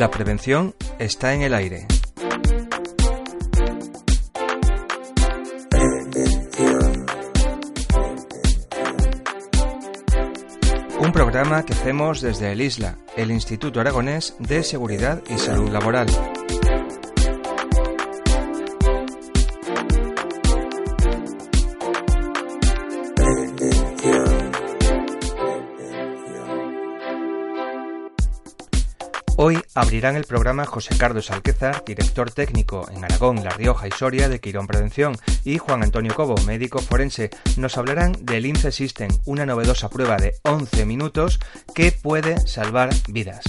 La prevención está en el aire. Un programa que hacemos desde el ISLA, el Instituto Aragonés de Seguridad y Salud Laboral. Abrirán el programa José Carlos Alquezar, director técnico en Aragón, La Rioja y Soria de Quirón Prevención, y Juan Antonio Cobo, médico forense. Nos hablarán del INCE System, una novedosa prueba de 11 minutos que puede salvar vidas.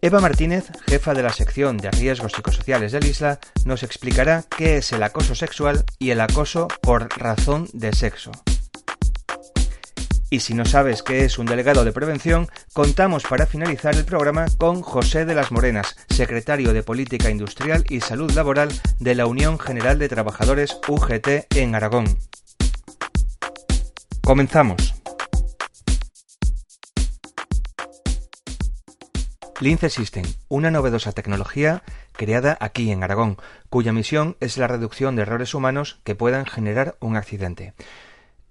Eva Martínez, jefa de la sección de riesgos psicosociales del ISLA, nos explicará qué es el acoso sexual y el acoso por razón de sexo. Y si no sabes qué es un delegado de prevención, contamos para finalizar el programa con José de las Morenas, secretario de Política Industrial y Salud Laboral de la Unión General de Trabajadores UGT en Aragón. Comenzamos. Lince System, una novedosa tecnología creada aquí en Aragón, cuya misión es la reducción de errores humanos que puedan generar un accidente.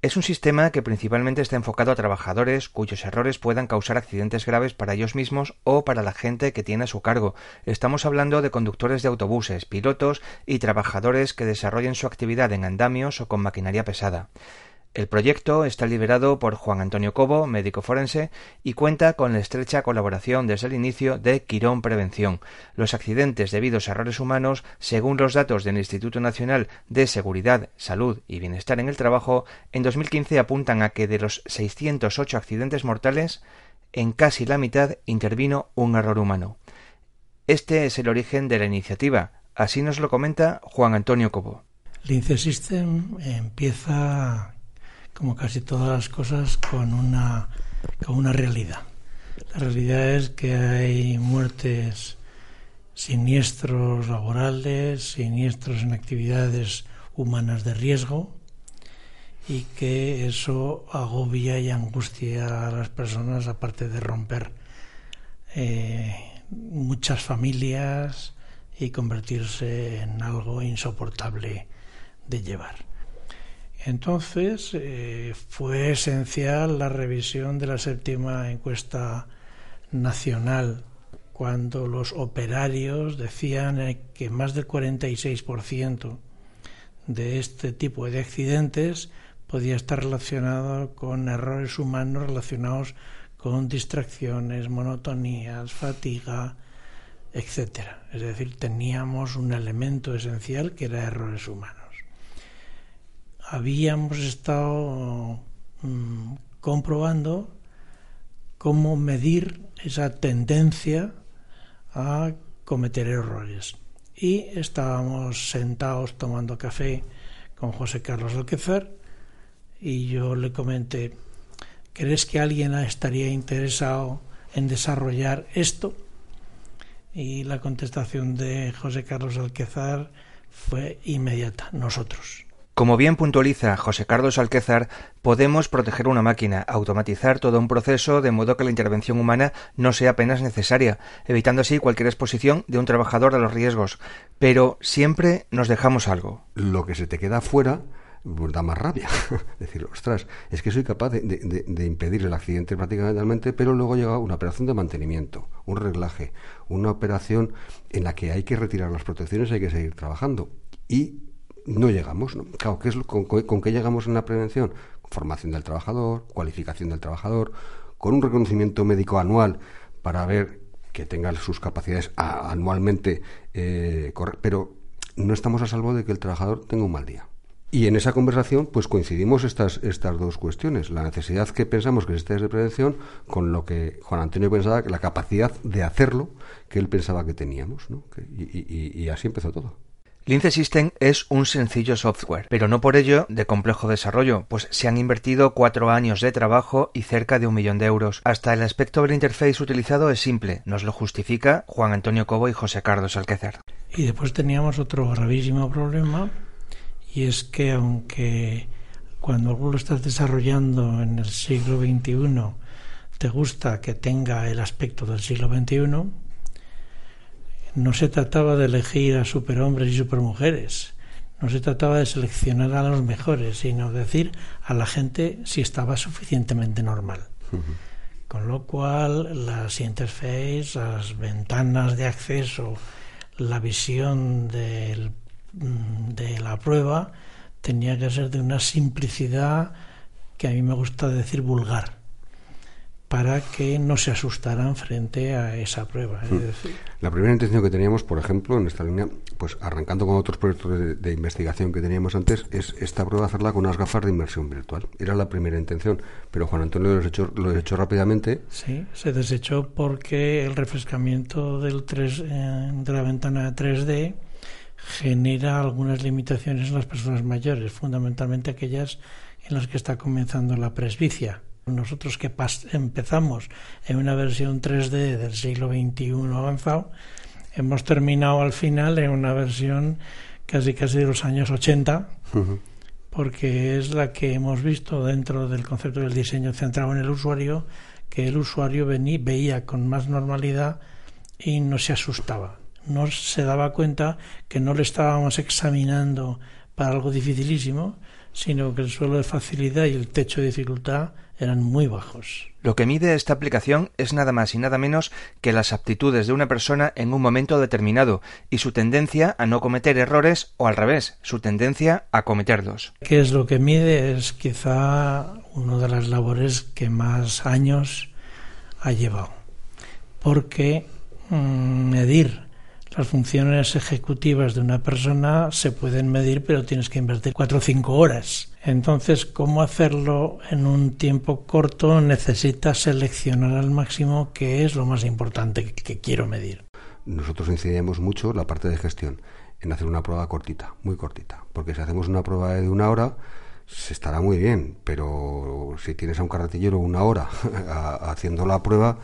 Es un sistema que principalmente está enfocado a trabajadores cuyos errores puedan causar accidentes graves para ellos mismos o para la gente que tiene a su cargo. Estamos hablando de conductores de autobuses, pilotos y trabajadores que desarrollen su actividad en andamios o con maquinaria pesada. El proyecto está liderado por Juan Antonio Cobo, médico forense, y cuenta con la estrecha colaboración desde el inicio de Quirón Prevención. Los accidentes debidos a errores humanos, según los datos del Instituto Nacional de Seguridad, Salud y Bienestar en el Trabajo, en 2015 apuntan a que de los 608 accidentes mortales, en casi la mitad intervino un error humano. Este es el origen de la iniciativa. Así nos lo comenta Juan Antonio Cobo. Lince System empieza como casi todas las cosas, con una, con una realidad. La realidad es que hay muertes, siniestros laborales, siniestros en actividades humanas de riesgo y que eso agobia y angustia a las personas, aparte de romper eh, muchas familias y convertirse en algo insoportable de llevar. Entonces eh, fue esencial la revisión de la séptima encuesta nacional cuando los operarios decían eh, que más del 46% de este tipo de accidentes podía estar relacionado con errores humanos relacionados con distracciones, monotonías, fatiga, etcétera. Es decir, teníamos un elemento esencial que era errores humanos habíamos estado mm, comprobando cómo medir esa tendencia a cometer errores. Y estábamos sentados tomando café con José Carlos Alquezar y yo le comenté, ¿crees que alguien estaría interesado en desarrollar esto? Y la contestación de José Carlos Alquezar fue inmediata, nosotros. Como bien puntualiza José Carlos Alquezar, podemos proteger una máquina, automatizar todo un proceso de modo que la intervención humana no sea apenas necesaria, evitando así cualquier exposición de un trabajador a los riesgos. Pero siempre nos dejamos algo. Lo que se te queda fuera pues da más rabia. Decir, ostras, es que soy capaz de, impedir el accidente prácticamente, pero luego llega una operación de mantenimiento, un reglaje, una operación en la que hay que retirar las protecciones y hay que seguir trabajando. Y no llegamos. ¿no? Claro, ¿qué es con, con, qué llegamos en la prevención? Formación del trabajador, cualificación del trabajador, con un reconocimiento médico anual para ver que tenga sus capacidades anualmente, eh, pero no estamos a salvo de que el trabajador tenga un mal día. Y en esa conversación, pues coincidimos estas, estas dos cuestiones. La necesidad que pensamos que existe de prevención con lo que Juan Antonio pensaba, que la capacidad de hacerlo que él pensaba que teníamos. ¿no? y así empezó todo. Lince System es un sencillo software, pero no por ello de complejo desarrollo, pues se han invertido cuatro años de trabajo y cerca de un millón de euros. Hasta el aspecto del interface utilizado es simple, nos lo justifica Juan Antonio Cobo y José Carlos Alquecer. Y después teníamos otro gravísimo problema, y es que aunque cuando algo lo estás desarrollando en el siglo XXI te gusta que tenga el aspecto del siglo XXI, no se trataba de elegir a superhombres y supermujeres, no se trataba de seleccionar a los mejores, sino decir a la gente si estaba suficientemente normal. Con lo cual, las interfaces, las ventanas de acceso, la visión del, mm, de la prueba tenía que ser de una simplicidad que a mí me gusta decir vulgar para que no se asustaran frente a esa prueba. Hmm. La primera intención que teníamos, por ejemplo, en esta línea, pues arrancando con otros proyectos de, investigación que teníamos antes, es esta prueba hacerla con unas gafas de inmersión virtual. Era la primera intención, pero Juan Antonio lo desechó, lo desechó rápidamente. Sí, se desechó porque el refrescamiento del 3, eh, de la ventana 3D genera algunas limitaciones en las personas mayores, fundamentalmente aquellas en las que está comenzando la presbicia nosotros que empezamos en una versión 3D del siglo XXI avanzado, hemos terminado al final en una versión casi casi de los años 80, porque es la que hemos visto dentro del concepto del diseño centrado en el usuario, que el usuario venía, veía con más normalidad y no se asustaba. No se daba cuenta que no le estábamos examinando para algo dificilísimo, sino que el suelo de facilidad y el techo de dificultad eran muy bajos. Lo que mide esta aplicación es nada más y nada menos que las aptitudes de una persona en un momento determinado y su tendencia a no cometer errores o al revés, su tendencia a cometerlos. ¿Qué es lo que mide? Es quizá una de las labores que más años ha llevado. Porque mm, medir las funciones ejecutivas de una persona se pueden medir, pero tienes que invertir cuatro o cinco horas. Entonces, ¿cómo hacerlo en un tiempo corto? Necesitas seleccionar al máximo qué es lo más importante que quiero medir. Nosotros incidimos mucho la parte de gestión, en hacer una prueba cortita, muy cortita, porque si hacemos una prueba de una hora, se estará muy bien, pero si tienes a un carretillero una hora haciendo la prueba,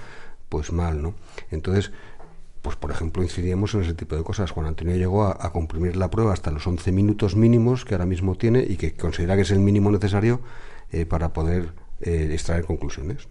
pues mal, ¿no? Entonces, pues por ejemplo incidíamos en ese tipo de cosas. Juan Antonio llegó a, comprimir la prueba hasta los 11 minutos mínimos que ahora mismo tiene y que considera que es el mínimo necesario eh, para poder eh, extraer conclusiones.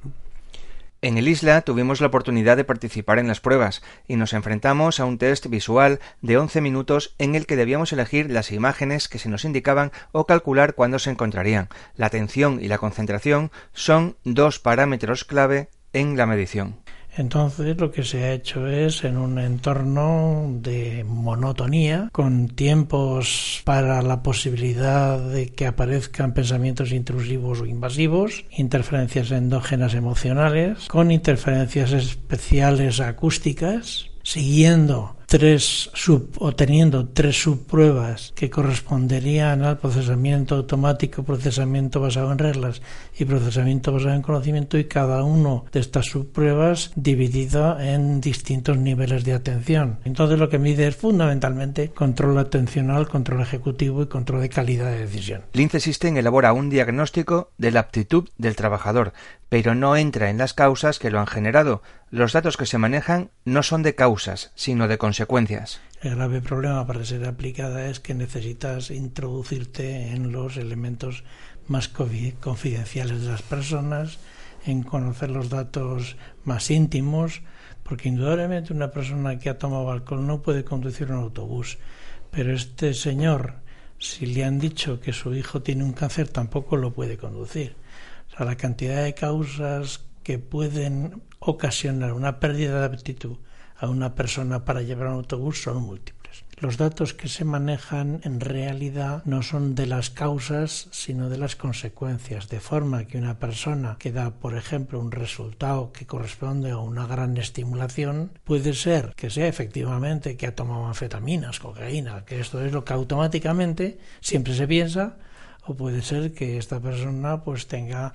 En el Isla tuvimos la oportunidad de participar en las pruebas y nos enfrentamos a un test visual de 11 minutos en el que debíamos elegir las imágenes que se nos indicaban o calcular cuándo se encontrarían. La atención y la concentración son dos parámetros clave en la medición. Entonces lo que se ha hecho es en un entorno de monotonía, con tiempos para la posibilidad de que aparezcan pensamientos intrusivos o invasivos, interferencias endógenas emocionales, con interferencias especiales acústicas, siguiendo tres sub, o teniendo tres subpruebas que corresponderían al procesamiento automático, procesamiento basado en reglas y procesamiento basado en conocimiento y cada uno de estas subpruebas dividido en distintos niveles de atención. Entonces lo que mide es fundamentalmente control atencional, control ejecutivo y control de calidad de decisión. Lince System elabora un diagnóstico de la aptitud del trabajador, pero no entra en las causas que lo han generado. Los datos que se manejan no son de causas, sino de consecuencias el grave problema para ser aplicada es que necesitas introducirte en los elementos más confidenciales de las personas, en conocer los datos más íntimos, porque indudablemente una persona que ha tomado alcohol no puede conducir un autobús, pero este señor, si le han dicho que su hijo tiene un cáncer, tampoco lo puede conducir. O sea, la cantidad de causas que pueden ocasionar una pérdida de aptitud a una persona para llevar un autobús son múltiples. Los datos que se manejan en realidad no son de las causas, sino de las consecuencias, de forma que una persona que da, por ejemplo, un resultado que corresponde a una gran estimulación, puede ser que sea efectivamente que ha tomado anfetaminas, cocaína, que esto es lo que automáticamente siempre se piensa, o puede ser que esta persona pues tenga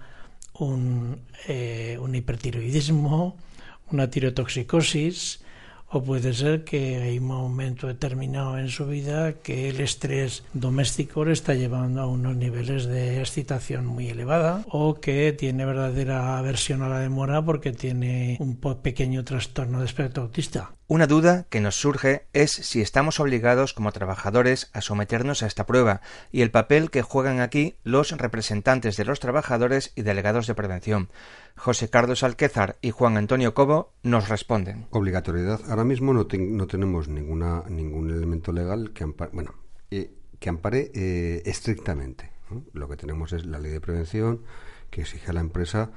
un, eh, un hipertiroidismo, una tirotoxicosis, o puede ser que hay un momento determinado en su vida que el estrés doméstico le está llevando a unos niveles de excitación muy elevada o que tiene verdadera aversión a la demora porque tiene un pequeño trastorno de espectro autista. Una duda que nos surge es si estamos obligados como trabajadores a someternos a esta prueba y el papel que juegan aquí los representantes de los trabajadores y delegados de prevención. José Carlos Alquézar y Juan Antonio Cobo nos responden. Obligatoriedad. Ahora mismo no, no tenemos ninguna, ningún elemento legal que ampare, bueno, eh, que ampare eh, estrictamente. Lo que tenemos es la ley de prevención que exige a la empresa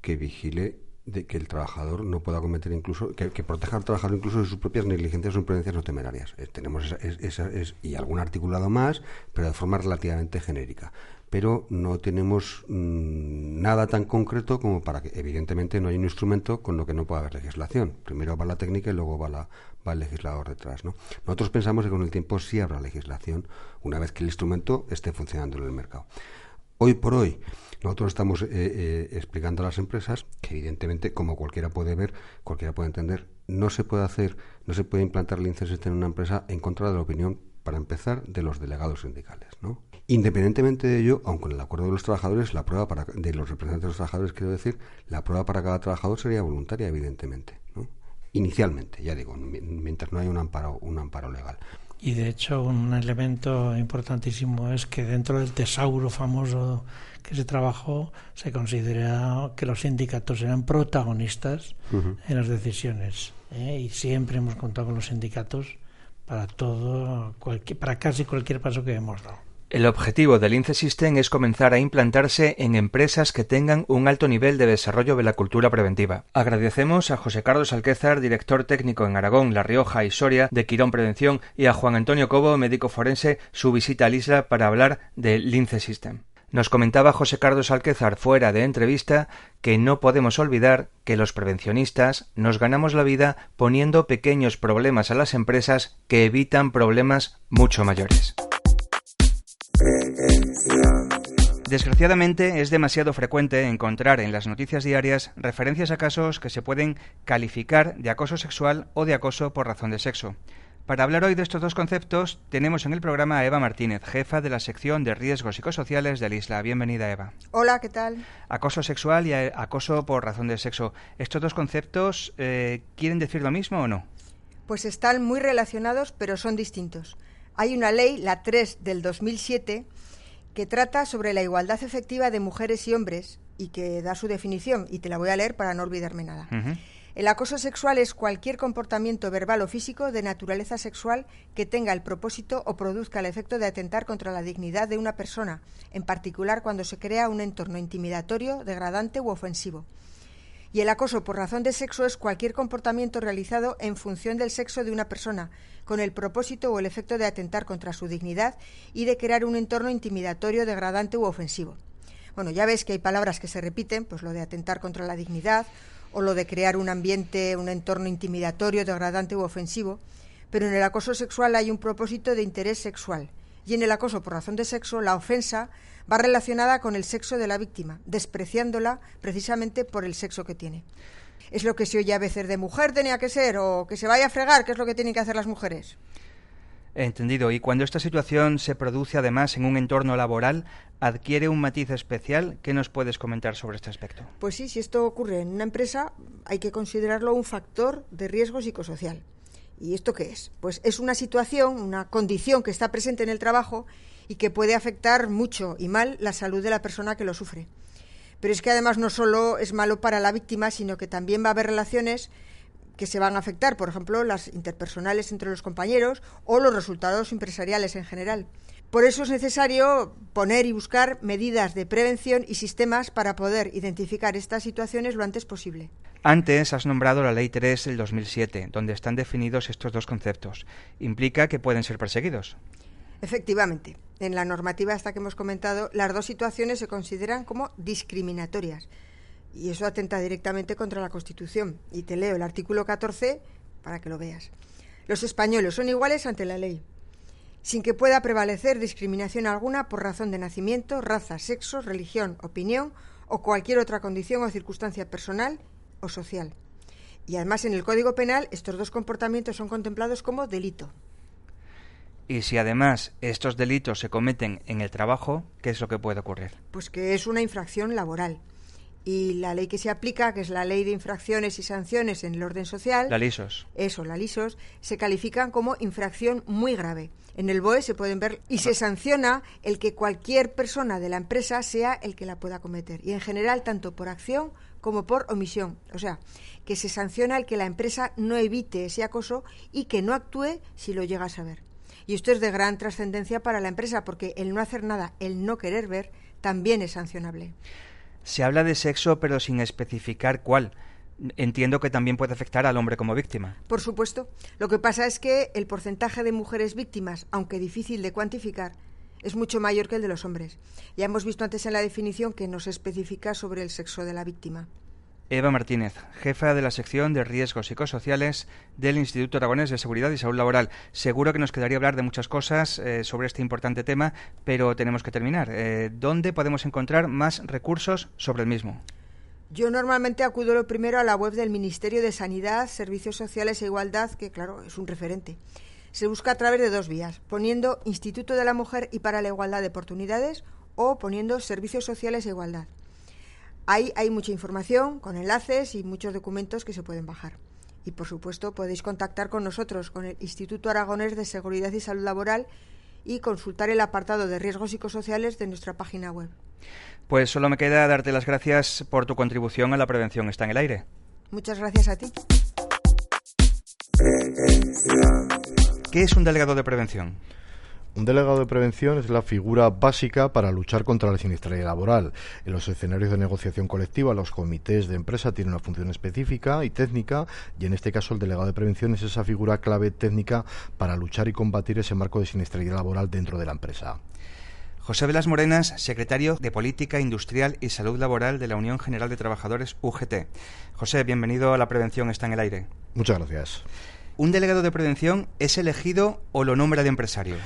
que vigile de que el trabajador no pueda cometer incluso, que, proteja al trabajador incluso de sus propias negligencias o imprudencias no temerarias. Eh, tenemos esa, y algún articulado más, pero de forma relativamente genérica. Pero no tenemos mm, nada tan concreto como para que, evidentemente, no hay un instrumento con lo que no pueda haber legislación. Primero va la técnica y luego va, la, va el legislador detrás. ¿no? Nosotros pensamos que con el tiempo sí habrá legislación una vez que el instrumento esté funcionando en el mercado. Hoy por hoy, nosotros estamos eh, eh, explicando a las empresas que evidentemente, como cualquiera puede ver, cualquiera puede entender, no se puede hacer, no se puede implantar el INCESIST en una empresa en contra de la opinión, para empezar, de los delegados sindicales, ¿no? Independientemente de ello, aunque en el acuerdo de los trabajadores, la prueba para, de los representantes de los trabajadores, quiero decir, la prueba para cada trabajador sería voluntaria, evidentemente, ¿no? Inicialmente, ya digo, mientras no haya un amparo, un amparo legal. Y de hecho, un elemento importantísimo es que dentro del tesauro famoso que se trabajó, se considera que los sindicatos eran protagonistas en las decisiones. ¿eh? Y siempre hemos contado con los sindicatos para todo, para casi cualquier paso que hemos dado. El objetivo del INCE System es comenzar a implantarse en empresas que tengan un alto nivel de desarrollo de la cultura preventiva. Agradecemos a José Carlos Alquézar, director técnico en Aragón, La Rioja y Soria de Quirón Prevención, y a Juan Antonio Cobo, médico forense, su visita al isla para hablar del INCE System. Nos comentaba José Carlos Alquézar fuera de entrevista que no podemos olvidar que los prevencionistas nos ganamos la vida poniendo pequeños problemas a las empresas que evitan problemas mucho mayores. Desgraciadamente es demasiado frecuente encontrar en las noticias diarias referencias a casos que se pueden calificar de acoso sexual o de acoso por razón de sexo. Para hablar hoy de estos dos conceptos, tenemos en el programa a Eva Martínez, jefa de la sección de riesgos psicosociales del ISLA. Bienvenida, Eva. Hola, ¿qué tal? Acoso sexual y acoso por razón de sexo. ¿Estos dos conceptos eh, quieren decir lo mismo o no? Pues están muy relacionados, pero son distintos. Hay una ley, la 3 del 2007, que trata sobre la igualdad efectiva de mujeres y hombres y que da su definición, y te la voy a leer para no olvidarme nada. El acoso sexual es cualquier comportamiento verbal o físico de naturaleza sexual que tenga el propósito o produzca el efecto de atentar contra la dignidad de una persona, en particular cuando se crea un entorno intimidatorio, degradante u ofensivo. Y el acoso por razón de sexo es cualquier comportamiento realizado en función del sexo de una persona, con el propósito o el efecto de atentar contra su dignidad y de crear un entorno intimidatorio, degradante u ofensivo. Bueno, ya ves que hay palabras que se repiten, pues lo de atentar contra la dignidad o lo de crear un ambiente, un entorno intimidatorio, degradante u ofensivo, pero en el acoso sexual hay un propósito de interés sexual y en el acoso por razón de sexo la ofensa va relacionada con el sexo de la víctima, despreciándola precisamente por el sexo que tiene. Es lo que se oye a veces de mujer tenía que ser o que se vaya a fregar, que es lo que tienen que hacer las mujeres. Entendido. Y cuando esta situación se produce además en un entorno laboral, adquiere un matiz especial. ¿Qué nos puedes comentar sobre este aspecto? Pues sí, si esto ocurre en una empresa, hay que considerarlo un factor de riesgo psicosocial. ¿Y esto qué es? Pues es una situación, una condición que está presente en el trabajo y que puede afectar mucho y mal la salud de la persona que lo sufre. Pero es que además no solo es malo para la víctima, sino que también va a haber relaciones que se van a afectar, por ejemplo, las interpersonales entre los compañeros o los resultados empresariales en general. Por eso es necesario poner y buscar medidas de prevención y sistemas para poder identificar estas situaciones lo antes posible. Antes has nombrado la Ley 3 del 2007, donde están definidos estos dos conceptos. ¿Implica que pueden ser perseguidos? Efectivamente. En la normativa hasta que hemos comentado, las dos situaciones se consideran como discriminatorias. Y eso atenta directamente contra la Constitución. Y te leo el artículo 14 para que lo veas. Los españoles son iguales ante la ley, sin que pueda prevalecer discriminación alguna por razón de nacimiento, raza, sexo, religión, opinión o cualquier otra condición o circunstancia personal o social. Y además en el Código Penal estos dos comportamientos son contemplados como delito. Y si además estos delitos se cometen en el trabajo, ¿qué es lo que puede ocurrir? Pues que es una infracción laboral. Y la ley que se aplica, que es la ley de infracciones y sanciones en el orden social. La LISOS. Eso, la LISOS, se califican como infracción muy grave. En el BOE se pueden ver y se sanciona el que cualquier persona de la empresa sea el que la pueda cometer. Y en general, tanto por acción como por omisión. O sea, que se sanciona el que la empresa no evite ese acoso y que no actúe si lo llega a saber. Y esto es de gran trascendencia para la empresa porque el no hacer nada, el no querer ver, también es sancionable. Se habla de sexo pero sin especificar cuál. Entiendo que también puede afectar al hombre como víctima. Por supuesto. Lo que pasa es que el porcentaje de mujeres víctimas, aunque difícil de cuantificar, es mucho mayor que el de los hombres. Ya hemos visto antes en la definición que no se especifica sobre el sexo de la víctima. Eva Martínez, jefa de la sección de riesgos psicosociales del Instituto Aragonés de Seguridad y Salud Laboral. Seguro que nos quedaría hablar de muchas cosas eh, sobre este importante tema, pero tenemos que terminar. Eh, ¿Dónde podemos encontrar más recursos sobre el mismo? Yo normalmente acudo lo primero a la web del Ministerio de Sanidad, Servicios Sociales e Igualdad, que claro, es un referente se busca a través de dos vías, poniendo Instituto de la Mujer y para la Igualdad de Oportunidades o poniendo Servicios Sociales e Igualdad. Ahí hay mucha información con enlaces y muchos documentos que se pueden bajar. Y por supuesto podéis contactar con nosotros, con el Instituto Aragonés de Seguridad y Salud Laboral y consultar el apartado de riesgos psicosociales de nuestra página web. Pues solo me queda darte las gracias por tu contribución a la prevención. Está en el aire. Muchas gracias a ti. ¿Qué es un delegado de prevención? Un delegado de prevención es la figura básica para luchar contra la siniestralidad laboral. En los escenarios de negociación colectiva, los comités de empresa tienen una función específica y técnica, y en este caso el delegado de prevención es esa figura clave técnica para luchar y combatir ese marco de siniestralidad laboral dentro de la empresa. José Velas Morenas, secretario de Política Industrial y Salud Laboral de la Unión General de Trabajadores UGT. José, bienvenido a La Prevención está en el aire. Muchas gracias. ¿Un delegado de prevención es elegido o lo nombra de empresario?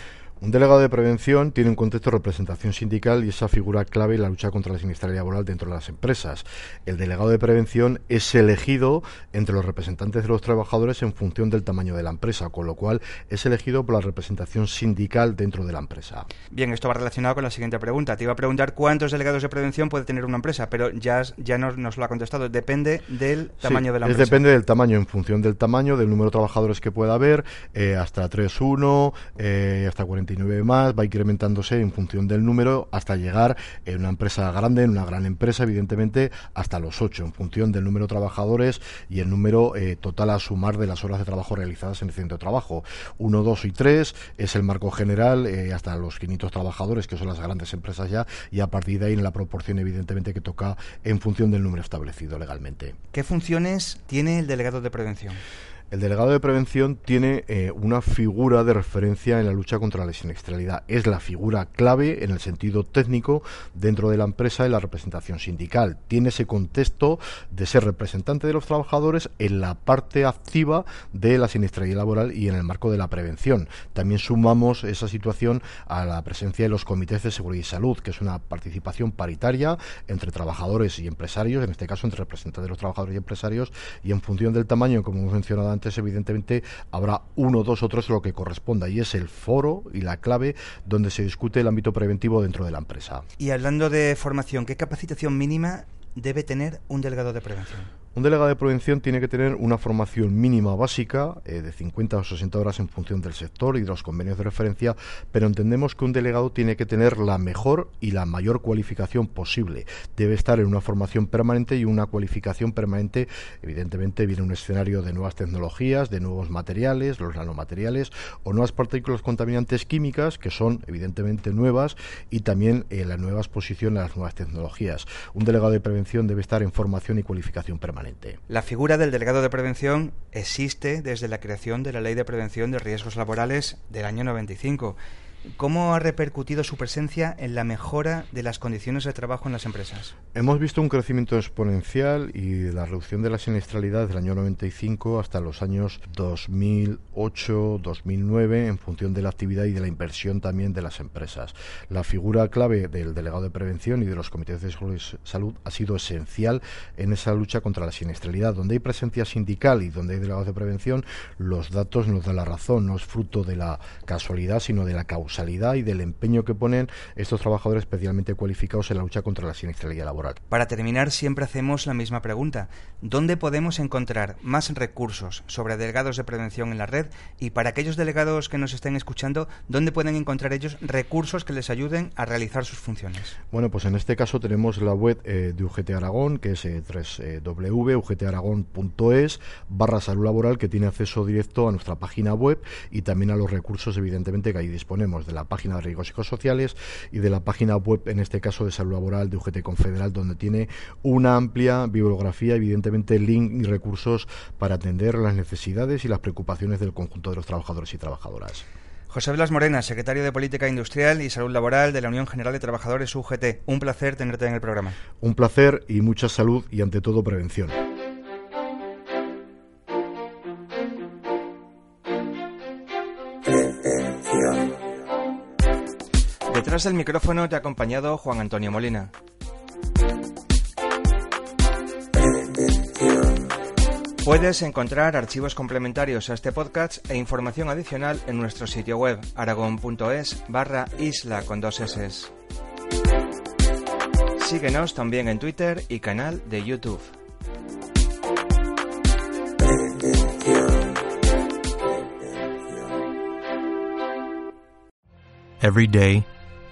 Un delegado de prevención tiene un contexto de representación sindical y esa figura clave en la lucha contra la siniestralidad laboral dentro de las empresas. El delegado de prevención es elegido entre los representantes de los trabajadores en función del tamaño de la empresa, con lo cual es elegido por la representación sindical dentro de la empresa. Bien, esto va relacionado con la siguiente pregunta. Te iba a preguntar cuántos delegados de prevención puede tener una empresa, pero ya, ya nos, lo ha contestado. Depende del tamaño de la empresa. Depende del tamaño, en función del tamaño, del número de trabajadores que pueda haber, eh, hasta 3, 1, eh, hasta 40 más, va incrementándose en función del número hasta llegar en una empresa grande, en una gran empresa, evidentemente, hasta los 8, en función del número de trabajadores y el número eh, total a sumar de las horas de trabajo realizadas en el centro de trabajo. 1, 2 y 3 es el marco general eh, hasta los 500 trabajadores, que son las grandes empresas ya, y a partir de ahí en la proporción, evidentemente, que toca en función del número establecido legalmente. ¿Qué funciones tiene el delegado de prevención? El delegado de prevención tiene eh, una figura de referencia en la lucha contra la siniestralidad. Es la figura clave en el sentido técnico dentro de la empresa y la representación sindical. Tiene ese contexto de ser representante de los trabajadores en la parte activa de la siniestralidad laboral y en el marco de la prevención. También sumamos esa situación a la presencia de los comités de seguridad y salud, que es una participación paritaria entre trabajadores y empresarios, en este caso entre representantes de los trabajadores y empresarios, y en función del tamaño, como hemos mencionado antes, evidentemente habrá uno, dos o tres lo que corresponda y es el foro y la clave donde se discute el ámbito preventivo dentro de la empresa. Y hablando de formación, ¿qué capacitación mínima debe tener un delegado de prevención? Un delegado de prevención tiene que tener una formación mínima básica eh, de 50 o 60 horas en función del sector y de los convenios de referencia, pero entendemos que un delegado tiene que tener la mejor y la mayor cualificación posible. Debe estar en una formación permanente y una cualificación permanente. Evidentemente viene un escenario de nuevas tecnologías, de nuevos materiales, los nanomateriales o nuevas partículas contaminantes químicas que son evidentemente nuevas y también eh, la nueva exposición a las nuevas tecnologías. Un delegado de prevención debe estar en formación y cualificación permanente. La figura del delegado de prevención existe desde la creación de la Ley de Prevención de Riesgos Laborales del año 95 ¿Cómo ha repercutido su presencia en la mejora de las condiciones de trabajo en las empresas? Hemos visto un crecimiento exponencial y la reducción de la siniestralidad desde el año 95 hasta los años 2008, 2009, en función de la actividad y de la inversión también de las empresas. La figura clave del delegado de prevención y de los comités de salud ha sido esencial en esa lucha contra la siniestralidad. Donde hay presencia sindical y donde hay delegados de prevención, los datos nos dan la razón. No es fruto de la casualidad, sino de la causa y del empeño que ponen estos trabajadores especialmente cualificados en la lucha contra la siniestralidad laboral. Para terminar, siempre hacemos la misma pregunta. ¿Dónde podemos encontrar más recursos sobre delegados de prevención en la red? Y para aquellos delegados que nos estén escuchando, ¿dónde pueden encontrar ellos recursos que les ayuden a realizar sus funciones? Bueno, pues en este caso tenemos la web eh, de UGT Aragón, que es eh, www.ugtaragón.es barra salud laboral, que tiene acceso directo a nuestra página web y también a los recursos, evidentemente, que ahí disponemos de la página de riesgos psicosociales y de la página web, en este caso de salud laboral de UGT Confederal, donde tiene una amplia bibliografía, evidentemente link y recursos para atender las necesidades y las preocupaciones del conjunto de los trabajadores y trabajadoras. José Blas Morena, secretario de Política Industrial y Salud Laboral de la Unión General de Trabajadores UGT. Un placer tenerte en el programa. Un placer y mucha salud y ante todo prevención. Detrás del micrófono te ha acompañado Juan Antonio Molina. Puedes encontrar archivos complementarios a este podcast e información adicional en nuestro sitio web aragon.es barra isla con dos S. Síguenos también en Twitter y canal de YouTube. Every day